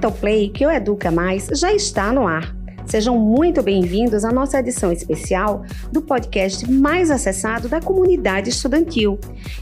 Aperta o play que o Educa Mais já está no ar. Sejam muito bem-vindos à nossa edição especial do podcast mais acessado da comunidade estudantil.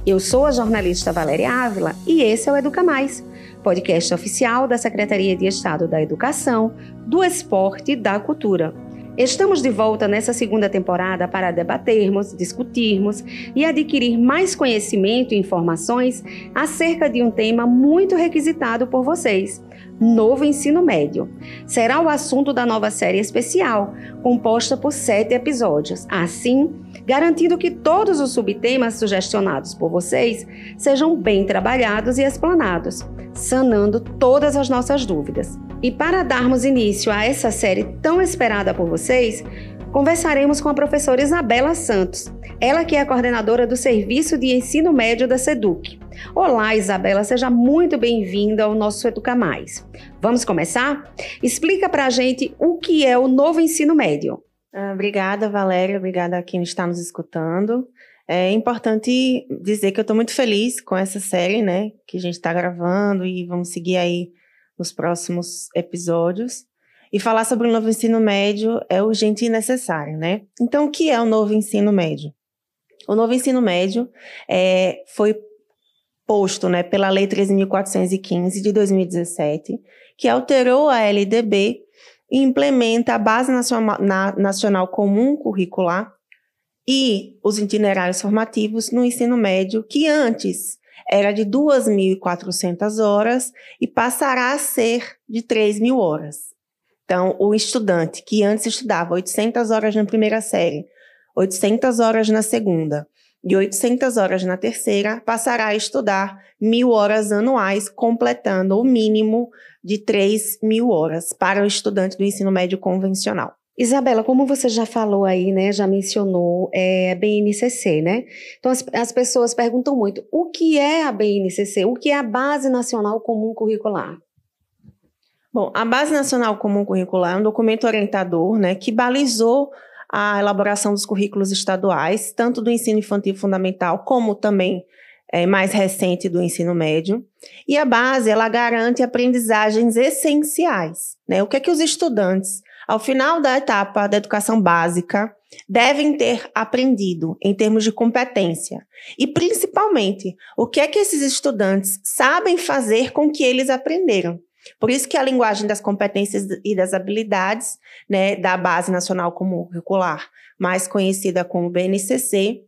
Eu sou a jornalista Valéria Ávila e esse é o Educa Mais, podcast oficial da Secretaria de Estado da Educação, do Esporte e da Cultura. Estamos de volta nessa segunda temporada para debatermos, discutirmos e adquirir mais conhecimento e informações acerca de um tema muito requisitado por vocês Novo Ensino Médio. Será o assunto da nova série especial, composta por sete episódios. Assim, garantindo que todos os subtemas sugestionados por vocês sejam bem trabalhados e explanados, sanando todas as nossas dúvidas. E para darmos início a essa série tão esperada por vocês, conversaremos com a professora Isabela Santos, ela que é a coordenadora do Serviço de Ensino Médio da SEDUC. Olá, Isabela, seja muito bem-vinda ao nosso Educa Mais. Vamos começar? Explica para a gente o que é o novo ensino médio. Ah, obrigada, Valéria. Obrigada a quem está nos escutando. É importante dizer que eu estou muito feliz com essa série, né? Que a gente está gravando e vamos seguir aí nos próximos episódios. E falar sobre o novo ensino médio é urgente e necessário, né? Então, o que é o novo ensino médio? O novo ensino médio é, foi posto né, pela Lei 13.415 de 2017, que alterou a LDB e implementa a Base Nacional, na, Nacional Comum Curricular e os itinerários formativos no ensino médio, que antes era de 2.400 horas e passará a ser de 3.000 horas. Então, o estudante que antes estudava 800 horas na primeira série, 800 horas na segunda e 800 horas na terceira, passará a estudar mil horas anuais, completando o mínimo de 3 mil horas para o estudante do ensino médio convencional. Isabela, como você já falou aí, né, já mencionou é, BNCC, né? Então as, as pessoas perguntam muito, o que é a BNCC? O que é a Base Nacional Comum Curricular? Bom, a Base Nacional Comum Curricular é um documento orientador, né, que balizou a elaboração dos currículos estaduais, tanto do ensino infantil fundamental como também é, mais recente do ensino médio. E a base, ela garante aprendizagens essenciais. Né? O que é que os estudantes, ao final da etapa da educação básica, devem ter aprendido em termos de competência? E, principalmente, o que é que esses estudantes sabem fazer com que eles aprenderam? Por isso que a linguagem das competências e das habilidades, né, da Base Nacional Comum Curricular, mais conhecida como BNCC,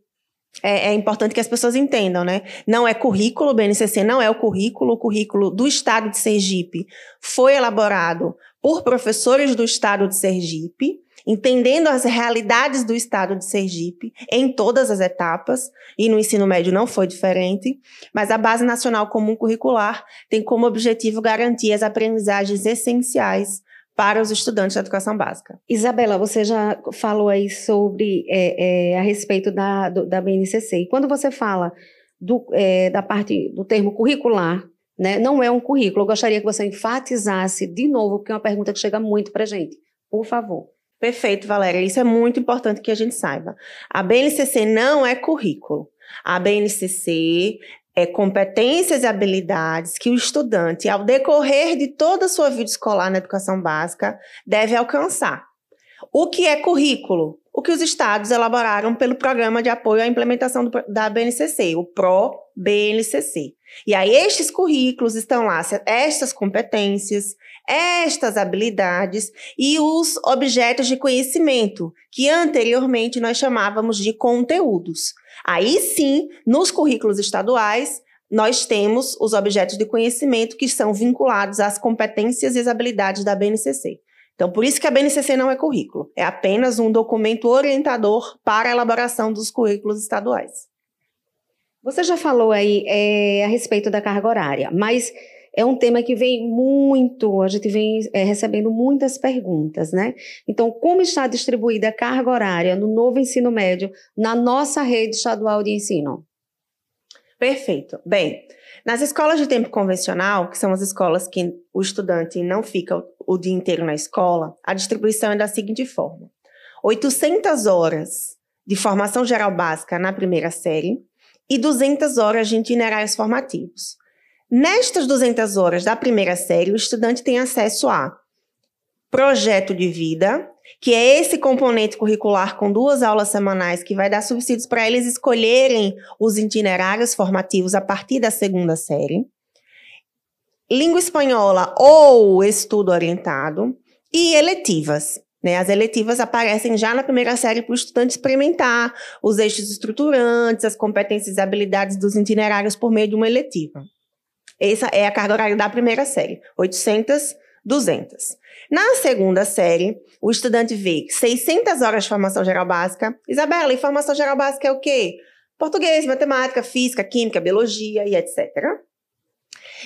é, é, importante que as pessoas entendam, né? Não é currículo, o BNCC não é o currículo, o currículo do Estado de Sergipe foi elaborado por professores do Estado de Sergipe, entendendo as realidades do estado de Sergipe em todas as etapas, e no ensino médio não foi diferente, mas a Base Nacional Comum Curricular tem como objetivo garantir as aprendizagens essenciais para os estudantes da educação básica. Isabela, você já falou aí sobre é, é, a respeito da, do, da BNCC. E quando você fala do, é, da parte do termo curricular, né, não é um currículo. Eu gostaria que você enfatizasse de novo, porque é uma pergunta que chega muito para gente. Por favor. Perfeito, Valéria. Isso é muito importante que a gente saiba. A BNCC não é currículo. A BNCC é competências e habilidades que o estudante, ao decorrer de toda a sua vida escolar na educação básica, deve alcançar. O que é currículo? O que os estados elaboraram pelo Programa de Apoio à Implementação do, da BNCC, o PRO-BNCC. E aí, estes currículos estão lá, estas competências, estas habilidades e os objetos de conhecimento, que anteriormente nós chamávamos de conteúdos. Aí sim, nos currículos estaduais, nós temos os objetos de conhecimento que são vinculados às competências e às habilidades da BNCC. Então, por isso que a BNCC não é currículo, é apenas um documento orientador para a elaboração dos currículos estaduais. Você já falou aí é, a respeito da carga horária, mas é um tema que vem muito, a gente vem é, recebendo muitas perguntas, né? Então, como está distribuída a carga horária no novo ensino médio na nossa rede estadual de ensino? Perfeito. Bem, nas escolas de tempo convencional, que são as escolas que o estudante não fica o dia inteiro na escola, a distribuição é da seguinte forma: 800 horas de formação geral básica na primeira série e 200 horas de itinerários formativos. Nestas 200 horas da primeira série, o estudante tem acesso a projeto de vida, que é esse componente curricular com duas aulas semanais que vai dar subsídios para eles escolherem os itinerários formativos a partir da segunda série. Língua espanhola ou estudo orientado e eletivas. Né? As eletivas aparecem já na primeira série para o estudante experimentar os eixos estruturantes, as competências e habilidades dos itinerários por meio de uma eletiva. Essa é a carga horária da primeira série, 800, 200. Na segunda série, o estudante vê 600 horas de formação geral básica. Isabela, e formação geral básica é o quê? Português, matemática, física, química, biologia e etc.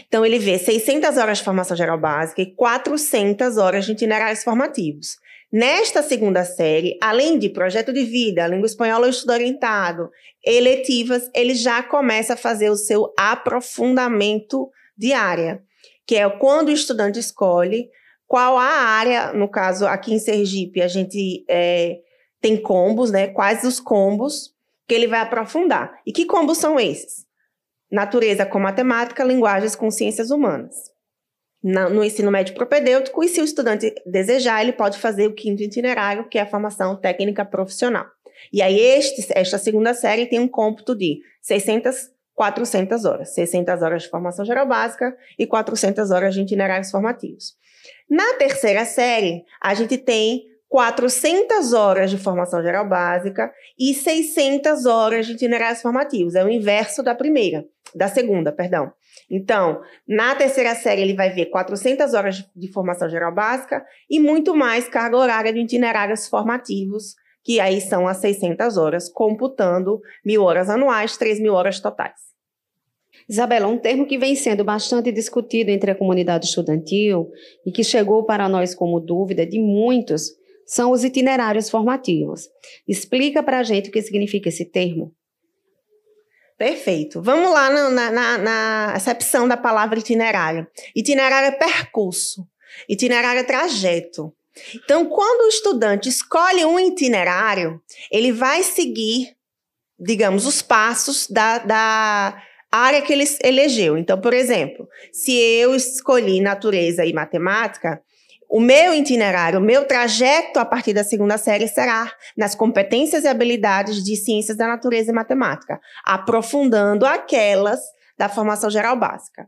Então, ele vê 600 horas de formação geral básica e 400 horas de itinerários formativos. Nesta segunda série, além de projeto de vida, língua espanhola ou estudo orientado, eletivas, ele já começa a fazer o seu aprofundamento de área, que é quando o estudante escolhe qual a área, no caso aqui em Sergipe, a gente é, tem combos, né? Quais os combos que ele vai aprofundar. E que combos são esses? Natureza com matemática, linguagens com ciências humanas. Na, no ensino médio propedêutico, e se o estudante desejar, ele pode fazer o quinto itinerário, que é a formação técnica profissional. E aí, este, esta segunda série tem um cômputo de 600, 400 horas. 600 horas de formação geral básica e 400 horas de itinerários formativos. Na terceira série, a gente tem 400 horas de formação geral básica e 600 horas de itinerários formativos. É o inverso da primeira, da segunda, perdão. Então, na terceira série, ele vai ver 400 horas de formação geral básica e muito mais carga horária de itinerários formativos, que aí são as 600 horas, computando mil horas anuais, 3 mil horas totais. Isabela, um termo que vem sendo bastante discutido entre a comunidade estudantil e que chegou para nós como dúvida de muitos são os itinerários formativos. Explica para a gente o que significa esse termo. Perfeito. Vamos lá na, na, na acepção da palavra itinerário. Itinerário é percurso, itinerário é trajeto. Então, quando o estudante escolhe um itinerário, ele vai seguir, digamos, os passos da, da área que ele elegeu. Então, por exemplo, se eu escolhi natureza e matemática, o meu itinerário, o meu trajeto a partir da segunda série será nas competências e habilidades de ciências da natureza e matemática, aprofundando aquelas da formação geral básica.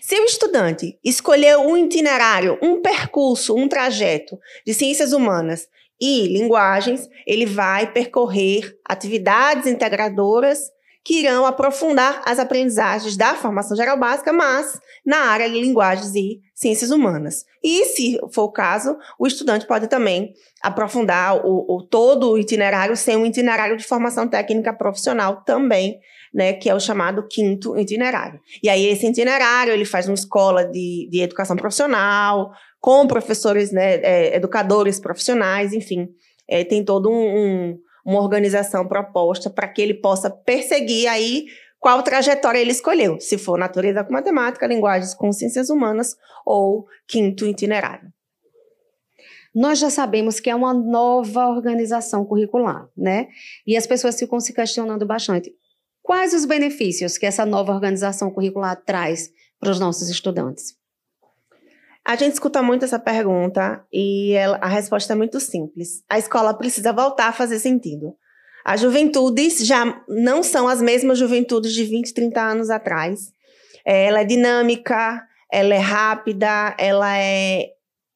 Se o estudante escolher um itinerário, um percurso, um trajeto de ciências humanas e linguagens, ele vai percorrer atividades integradoras que irão aprofundar as aprendizagens da formação geral básica, mas na área de linguagens e ciências humanas. E, se for o caso, o estudante pode também aprofundar o, o todo o itinerário sem um itinerário de formação técnica profissional também, né, que é o chamado quinto itinerário. E aí esse itinerário ele faz uma escola de, de educação profissional, com professores, né, é, educadores profissionais, enfim, é, tem todo um, um uma organização proposta para que ele possa perseguir aí qual trajetória ele escolheu, se for natureza com matemática, linguagens com ciências humanas ou quinto itinerário. Nós já sabemos que é uma nova organização curricular, né? E as pessoas ficam se questionando bastante. Quais os benefícios que essa nova organização curricular traz para os nossos estudantes? A gente escuta muito essa pergunta e ela, a resposta é muito simples. A escola precisa voltar a fazer sentido. As juventudes já não são as mesmas juventudes de 20, 30 anos atrás. É, ela é dinâmica, ela é rápida, ela é,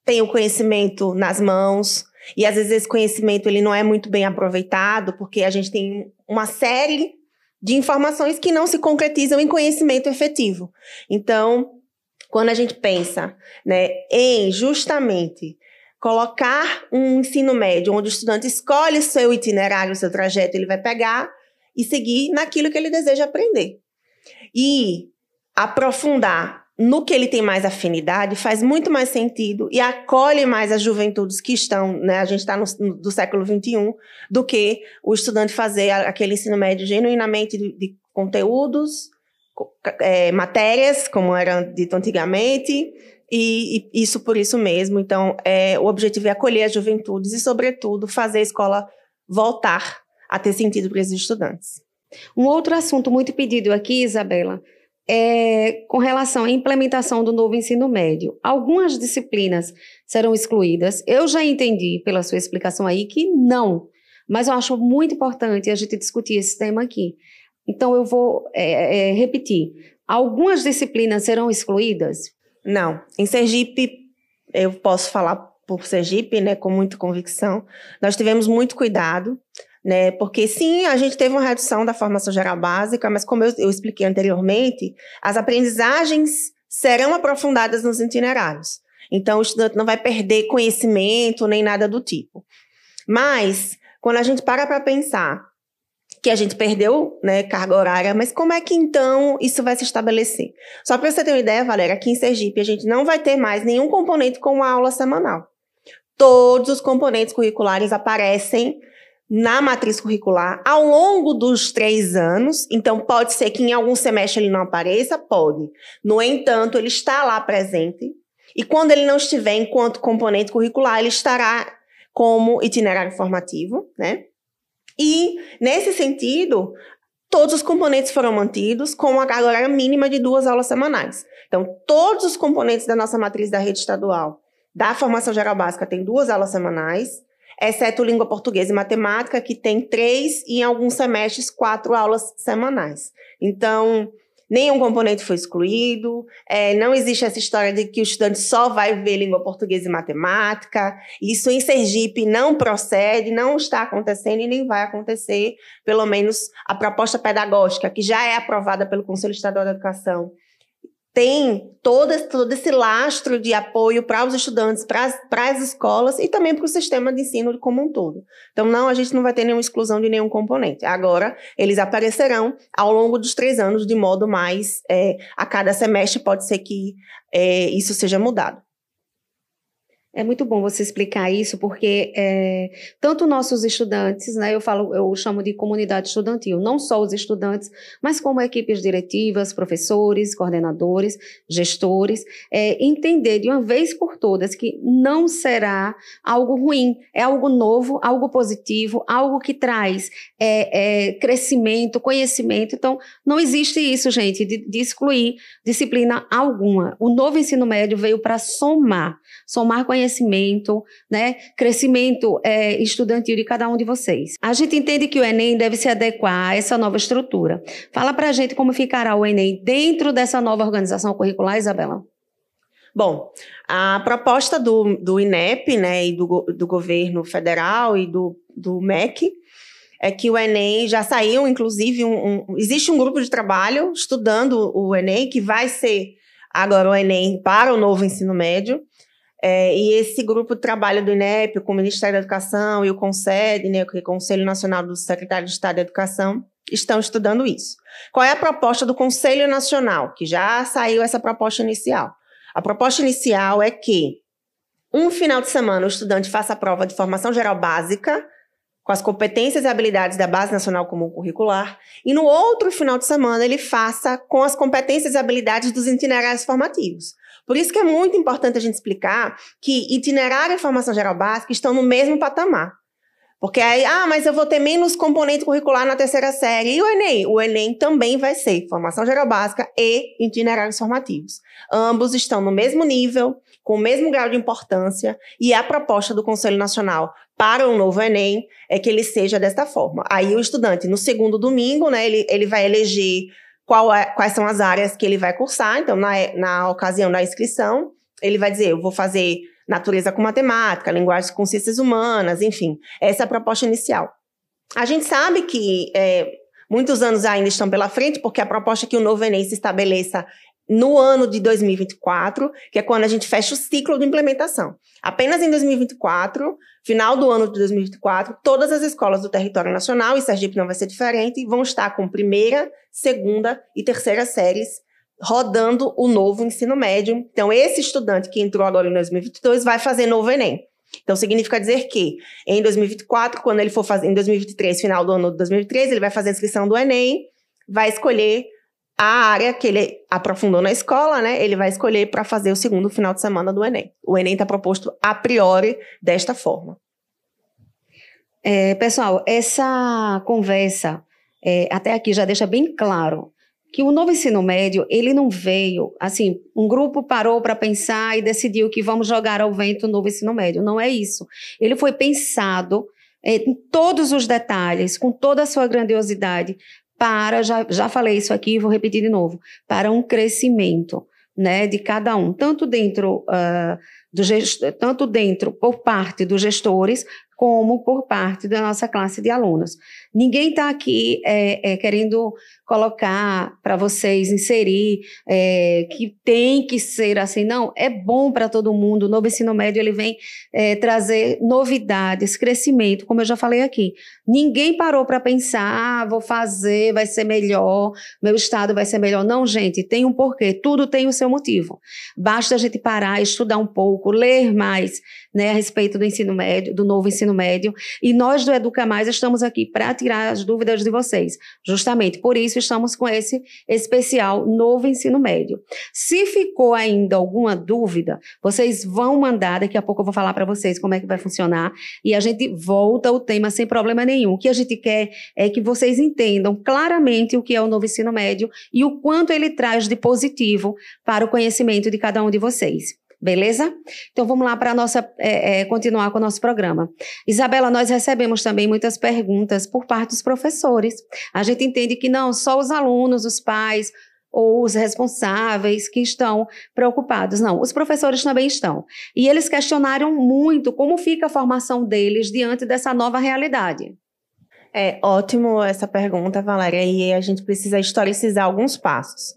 tem o conhecimento nas mãos. E às vezes esse conhecimento ele não é muito bem aproveitado, porque a gente tem uma série de informações que não se concretizam em conhecimento efetivo. Então, quando a gente pensa né, em justamente colocar um ensino médio onde o estudante escolhe o seu itinerário, o seu trajeto, ele vai pegar e seguir naquilo que ele deseja aprender. E aprofundar no que ele tem mais afinidade faz muito mais sentido e acolhe mais as juventudes que estão, né, a gente está no, no, do século XXI, do que o estudante fazer aquele ensino médio genuinamente de, de conteúdos é, matérias, como era dito antigamente, e, e, isso por isso mesmo. Então, é, o objetivo é acolher as juventudes e, sobretudo, fazer a escola voltar a ter sentido para esses estudantes. Um outro assunto muito pedido aqui, Isabela, é, com relação à implementação do novo ensino médio. Algumas disciplinas serão excluídas. Eu já entendi pela sua explicação aí que não, mas eu acho muito importante a gente discutir esse tema aqui. Então, eu vou é, é, repetir. Algumas disciplinas serão excluídas? Não. Em Sergipe, eu posso falar por Sergipe, né, com muita convicção. Nós tivemos muito cuidado né? Porque sim, a gente teve uma redução da formação geral básica, mas como eu, eu expliquei anteriormente, as aprendizagens serão aprofundadas nos itinerários. Então, o estudante não vai perder conhecimento nem nada do tipo. Mas, quando a gente para para pensar que a gente perdeu né, carga horária, mas como é que então isso vai se estabelecer? Só para você ter uma ideia, Valéria, aqui em Sergipe a gente não vai ter mais nenhum componente com uma aula semanal. Todos os componentes curriculares aparecem na matriz curricular ao longo dos três anos. Então, pode ser que em algum semestre ele não apareça? Pode. No entanto, ele está lá presente. E quando ele não estiver enquanto componente curricular, ele estará como itinerário formativo, né? E, nesse sentido, todos os componentes foram mantidos com uma carga horária mínima de duas aulas semanais. Então, todos os componentes da nossa matriz da rede estadual da formação geral básica têm duas aulas semanais exceto língua portuguesa e matemática, que tem três e em alguns semestres quatro aulas semanais. Então, nenhum componente foi excluído, é, não existe essa história de que o estudante só vai ver língua portuguesa e matemática. Isso em Sergipe não procede, não está acontecendo e nem vai acontecer, pelo menos a proposta pedagógica, que já é aprovada pelo Conselho Estadual da Educação tem todo, todo esse lastro de apoio para os estudantes, para as escolas e também para o sistema de ensino como um todo. Então, não, a gente não vai ter nenhuma exclusão de nenhum componente. Agora, eles aparecerão ao longo dos três anos de modo mais, é, a cada semestre pode ser que é, isso seja mudado. É muito bom você explicar isso, porque é, tanto nossos estudantes, né, eu falo, eu chamo de comunidade estudantil, não só os estudantes, mas como equipes diretivas, professores, coordenadores, gestores, é, entender de uma vez por todas que não será algo ruim, é algo novo, algo positivo, algo que traz é, é crescimento, conhecimento. Então, não existe isso, gente, de, de excluir disciplina alguma. O novo ensino médio veio para somar, somar conhecimento né, crescimento é, estudantil de cada um de vocês. A gente entende que o Enem deve se adequar a essa nova estrutura. Fala para a gente como ficará o Enem dentro dessa nova organização curricular, Isabela. Bom, a proposta do, do INEP, né, e do, do governo federal e do, do MEC, é que o Enem já saiu, inclusive, um, um, existe um grupo de trabalho estudando o Enem, que vai ser agora o Enem para o novo ensino médio. É, e esse grupo de trabalho do INEP, com o Ministério da Educação e o CONSED, né, é o Conselho Nacional do Secretário de Estado da Educação, estão estudando isso. Qual é a proposta do Conselho Nacional? Que já saiu essa proposta inicial. A proposta inicial é que um final de semana o estudante faça a prova de formação geral básica, com as competências e habilidades da Base Nacional Comum Curricular, e no outro final de semana ele faça com as competências e habilidades dos itinerários formativos. Por isso que é muito importante a gente explicar que itinerário e formação geral básica estão no mesmo patamar. Porque aí, ah, mas eu vou ter menos componente curricular na terceira série. E o Enem? O Enem também vai ser formação geral básica e itinerários formativos. Ambos estão no mesmo nível, com o mesmo grau de importância, e a proposta do Conselho Nacional para o novo Enem é que ele seja desta forma. Aí o estudante, no segundo domingo, né, ele, ele vai eleger é, quais são as áreas que ele vai cursar. Então, na, na ocasião da inscrição, ele vai dizer: eu vou fazer natureza com matemática, linguagem com ciências humanas, enfim. Essa é a proposta inicial. A gente sabe que é, muitos anos ainda estão pela frente, porque a proposta é que o novo Enem se estabeleça no ano de 2024, que é quando a gente fecha o ciclo de implementação. Apenas em 2024, final do ano de 2024, todas as escolas do território nacional, e Sergipe não vai ser diferente, vão estar com primeira, segunda e terceira séries rodando o novo ensino médio. Então, esse estudante que entrou agora em 2022 vai fazer novo Enem. Então, significa dizer que em 2024, quando ele for fazer, em 2023, final do ano de 2023, ele vai fazer a inscrição do Enem, vai escolher a área que ele aprofundou na escola, né? Ele vai escolher para fazer o segundo final de semana do Enem. O Enem está proposto a priori desta forma. É, pessoal, essa conversa é, até aqui já deixa bem claro que o novo ensino médio, ele não veio, assim, um grupo parou para pensar e decidiu que vamos jogar ao vento o novo ensino médio. Não é isso. Ele foi pensado é, em todos os detalhes, com toda a sua grandiosidade, para, já, já falei isso aqui, vou repetir de novo, para um crescimento né, de cada um, tanto dentro, uh, do tanto dentro por parte dos gestores, como por parte da nossa classe de alunos. Ninguém está aqui é, é, querendo colocar para vocês, inserir é, que tem que ser assim. Não, é bom para todo mundo. O novo ensino médio ele vem é, trazer novidades, crescimento, como eu já falei aqui. Ninguém parou para pensar, ah, vou fazer, vai ser melhor, meu estado vai ser melhor. Não, gente, tem um porquê. Tudo tem o seu motivo. Basta a gente parar, estudar um pouco, ler mais né, a respeito do ensino médio, do novo ensino médio. E nós do Educa Mais estamos aqui para tirar as dúvidas de vocês. Justamente por isso estamos com esse especial Novo Ensino Médio. Se ficou ainda alguma dúvida, vocês vão mandar, daqui a pouco eu vou falar para vocês como é que vai funcionar e a gente volta ao tema sem problema nenhum. O que a gente quer é que vocês entendam claramente o que é o novo ensino médio e o quanto ele traz de positivo para o conhecimento de cada um de vocês. Beleza? Então vamos lá para nossa é, é, continuar com o nosso programa. Isabela, nós recebemos também muitas perguntas por parte dos professores. A gente entende que não só os alunos, os pais ou os responsáveis que estão preocupados. Não, os professores também estão. E eles questionaram muito como fica a formação deles diante dessa nova realidade. É ótimo essa pergunta, Valéria, e a gente precisa historicizar alguns passos.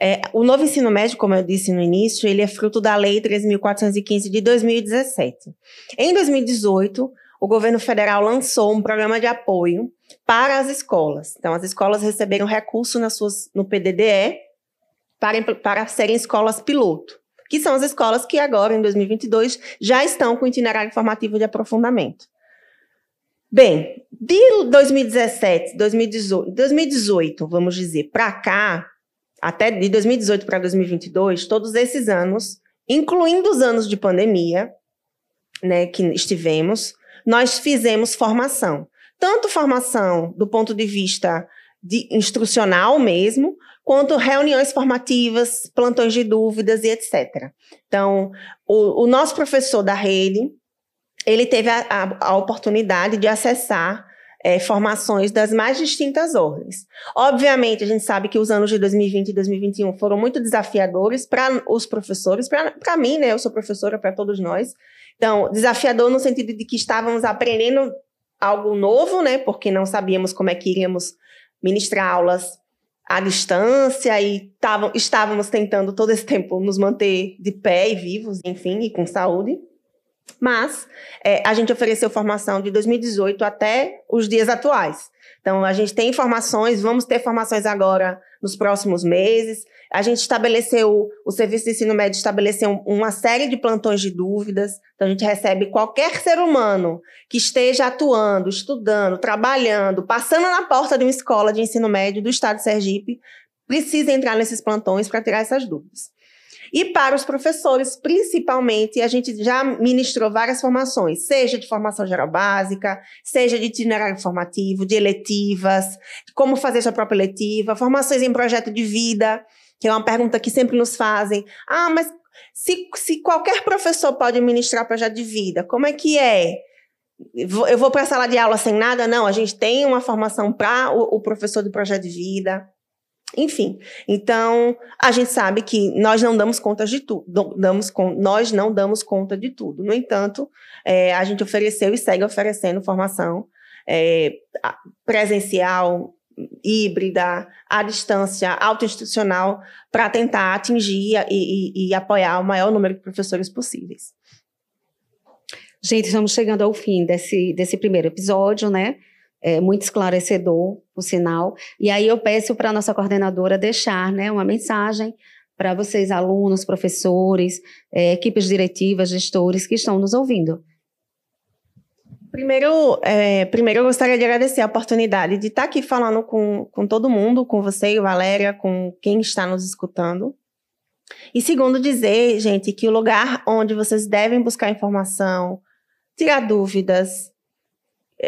É, o novo ensino médio, como eu disse no início, ele é fruto da Lei 3.415 de 2017. Em 2018, o governo federal lançou um programa de apoio para as escolas. Então, as escolas receberam recurso nas suas, no PDDE para, para serem escolas piloto, que são as escolas que agora, em 2022, já estão com itinerário formativo de aprofundamento. Bem, de 2017, 2018, 2018 vamos dizer, para cá, até de 2018 para 2022, todos esses anos, incluindo os anos de pandemia, né, que estivemos, nós fizemos formação. Tanto formação do ponto de vista de instrucional mesmo, quanto reuniões formativas, plantões de dúvidas e etc. Então, o, o nosso professor da rede, ele teve a, a, a oportunidade de acessar é, formações das mais distintas ordens. Obviamente, a gente sabe que os anos de 2020 e 2021 foram muito desafiadores para os professores, para mim, né? Eu sou professora, para todos nós. Então, desafiador no sentido de que estávamos aprendendo algo novo, né? Porque não sabíamos como é que iríamos ministrar aulas à distância e tavam, estávamos tentando todo esse tempo nos manter de pé e vivos, enfim, e com saúde. Mas é, a gente ofereceu formação de 2018 até os dias atuais. Então, a gente tem informações, vamos ter formações agora nos próximos meses. A gente estabeleceu, o Serviço de Ensino Médio estabeleceu uma série de plantões de dúvidas. Então, a gente recebe qualquer ser humano que esteja atuando, estudando, trabalhando, passando na porta de uma escola de ensino médio do estado de Sergipe, precisa entrar nesses plantões para tirar essas dúvidas. E para os professores, principalmente, a gente já ministrou várias formações, seja de formação geral básica, seja de itinerário formativo, de eletivas, como fazer sua própria eletiva, formações em projeto de vida, que é uma pergunta que sempre nos fazem. Ah, mas se, se qualquer professor pode ministrar projeto de vida, como é que é? Eu vou para a sala de aula sem nada? Não, a gente tem uma formação para o, o professor de projeto de vida. Enfim, então a gente sabe que nós não damos conta de tudo, damos nós não damos conta de tudo. No entanto, é, a gente ofereceu e segue oferecendo formação é, presencial, híbrida, à distância, autoinstitucional, para tentar atingir e, e, e apoiar o maior número de professores possíveis. Gente, estamos chegando ao fim desse, desse primeiro episódio, né? É, muito esclarecedor, o sinal. E aí eu peço para a nossa coordenadora deixar né, uma mensagem para vocês, alunos, professores, é, equipes diretivas, gestores que estão nos ouvindo. Primeiro, é, primeiro eu gostaria de agradecer a oportunidade de estar aqui falando com, com todo mundo, com você, Valéria, com quem está nos escutando. E segundo, dizer, gente, que o lugar onde vocês devem buscar informação, tirar dúvidas,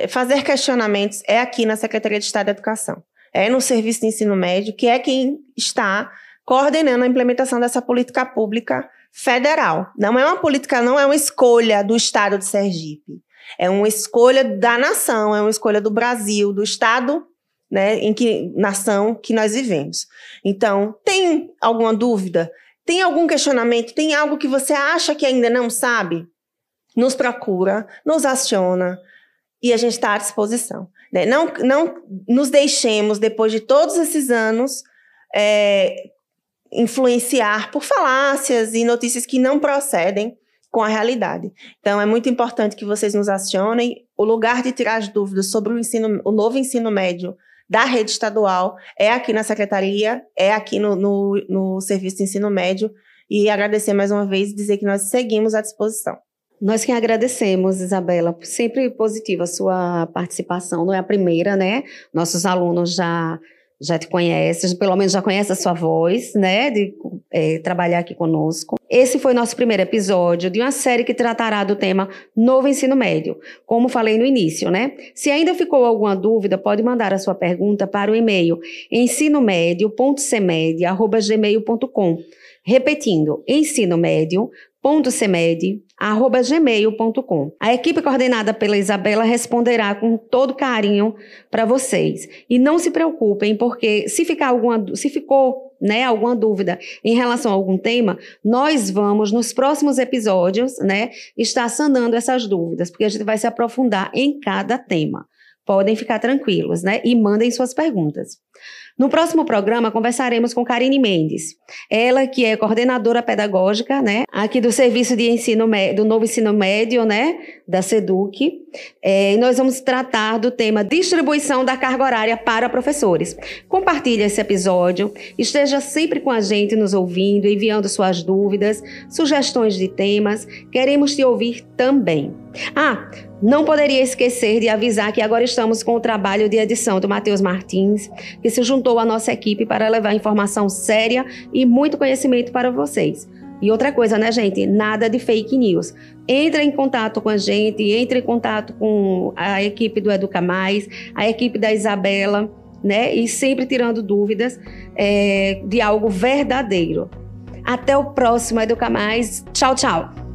fazer questionamentos é aqui na Secretaria de Estado da Educação. é no Serviço de Ensino Médio, que é quem está coordenando a implementação dessa política pública federal. Não é uma política, não é uma escolha do Estado de Sergipe. É uma escolha da nação, é uma escolha do Brasil, do Estado, né, em que nação que nós vivemos. Então, tem alguma dúvida? Tem algum questionamento? Tem algo que você acha que ainda não sabe? Nos procura, nos aciona e a gente está à disposição. Né? Não, não nos deixemos, depois de todos esses anos, é, influenciar por falácias e notícias que não procedem com a realidade. Então, é muito importante que vocês nos acionem. O lugar de tirar as dúvidas sobre o, ensino, o novo ensino médio da rede estadual é aqui na secretaria, é aqui no, no, no Serviço de Ensino Médio. E agradecer mais uma vez e dizer que nós seguimos à disposição. Nós que agradecemos, Isabela, sempre positiva a sua participação, não é a primeira, né? Nossos alunos já já te conhece, pelo menos já conhece a sua voz, né, de é, trabalhar aqui conosco. Esse foi nosso primeiro episódio de uma série que tratará do tema Novo Ensino Médio, como falei no início, né? Se ainda ficou alguma dúvida, pode mandar a sua pergunta para o e-mail ensinomedio.cmed@gmail.com. Repetindo, ensinomedio.cmed gmail.com. A equipe coordenada pela Isabela responderá com todo carinho para vocês. E não se preocupem, porque se ficar alguma, se ficou, né, alguma dúvida em relação a algum tema, nós vamos nos próximos episódios, né, estar sanando essas dúvidas, porque a gente vai se aprofundar em cada tema. Podem ficar tranquilos, né? E mandem suas perguntas. No próximo programa, conversaremos com Karine Mendes. Ela que é coordenadora pedagógica, né, aqui do Serviço de Ensino do Novo Ensino Médio, né, da SEDUC. É, e nós vamos tratar do tema distribuição da carga horária para professores. Compartilhe esse episódio, esteja sempre com a gente nos ouvindo, enviando suas dúvidas, sugestões de temas. Queremos te ouvir também. Ah, não poderia esquecer de avisar que agora estamos com o trabalho de edição do Matheus Martins, que se juntou à nossa equipe para levar informação séria e muito conhecimento para vocês. E outra coisa, né, gente? Nada de fake news. Entre em contato com a gente, entre em contato com a equipe do Educa Mais, a equipe da Isabela, né? E sempre tirando dúvidas é, de algo verdadeiro. Até o próximo Educa Mais. Tchau, tchau.